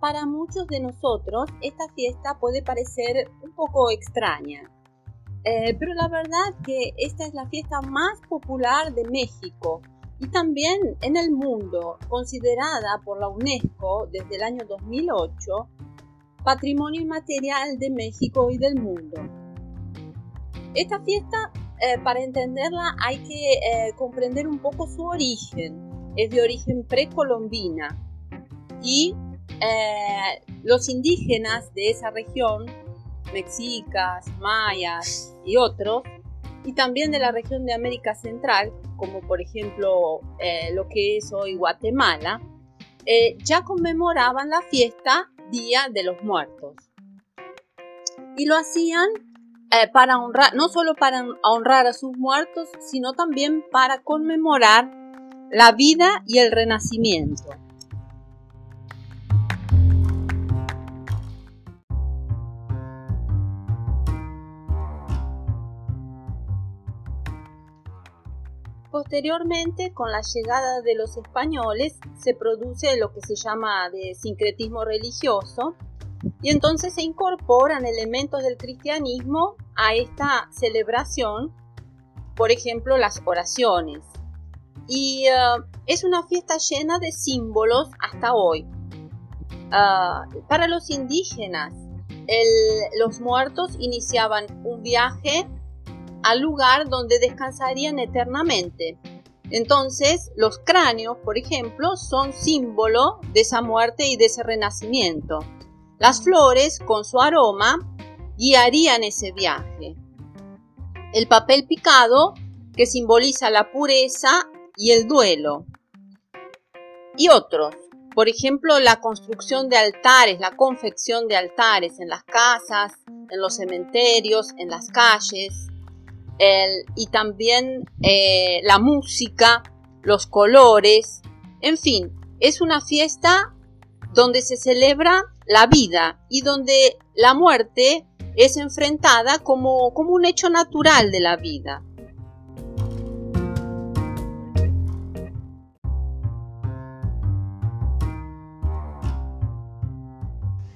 para muchos de nosotros esta fiesta puede parecer un poco extraña, eh, pero la verdad que esta es la fiesta más popular de México y también en el mundo, considerada por la UNESCO desde el año 2008 Patrimonio Inmaterial de México y del mundo. Esta fiesta, eh, para entenderla, hay que eh, comprender un poco su origen. Es de origen precolombina y eh, los indígenas de esa región, mexicas, mayas y otros, y también de la región de América Central, como por ejemplo eh, lo que es hoy Guatemala, eh, ya conmemoraban la fiesta Día de los Muertos. Y lo hacían para honrar, no solo para honrar a sus muertos, sino también para conmemorar la vida y el renacimiento. Posteriormente, con la llegada de los españoles, se produce lo que se llama de sincretismo religioso y entonces se incorporan elementos del cristianismo a esta celebración, por ejemplo, las oraciones. Y uh, es una fiesta llena de símbolos hasta hoy. Uh, para los indígenas, los muertos iniciaban un viaje al lugar donde descansarían eternamente. Entonces, los cráneos, por ejemplo, son símbolo de esa muerte y de ese renacimiento. Las flores, con su aroma, guiarían ese viaje. El papel picado, que simboliza la pureza y el duelo. Y otros, por ejemplo, la construcción de altares, la confección de altares en las casas, en los cementerios, en las calles, y también eh, la música, los colores, en fin, es una fiesta donde se celebra la vida y donde la muerte es enfrentada como, como un hecho natural de la vida.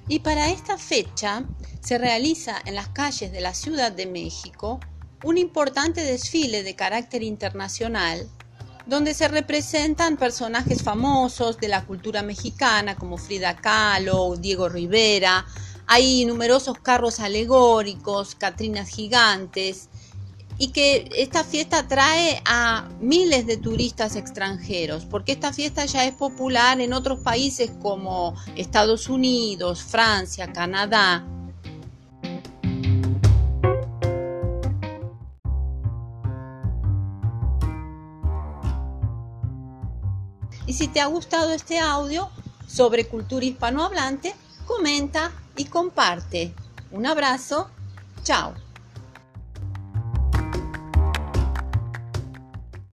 Y para esta fecha se realiza en las calles de la Ciudad de México un importante desfile de carácter internacional donde se representan personajes famosos de la cultura mexicana como Frida Kahlo, Diego Rivera, hay numerosos carros alegóricos, catrinas gigantes, y que esta fiesta atrae a miles de turistas extranjeros, porque esta fiesta ya es popular en otros países como Estados Unidos, Francia, Canadá, Y si te ha gustado este audio sobre cultura hispanohablante, comenta y comparte. Un abrazo. Chao.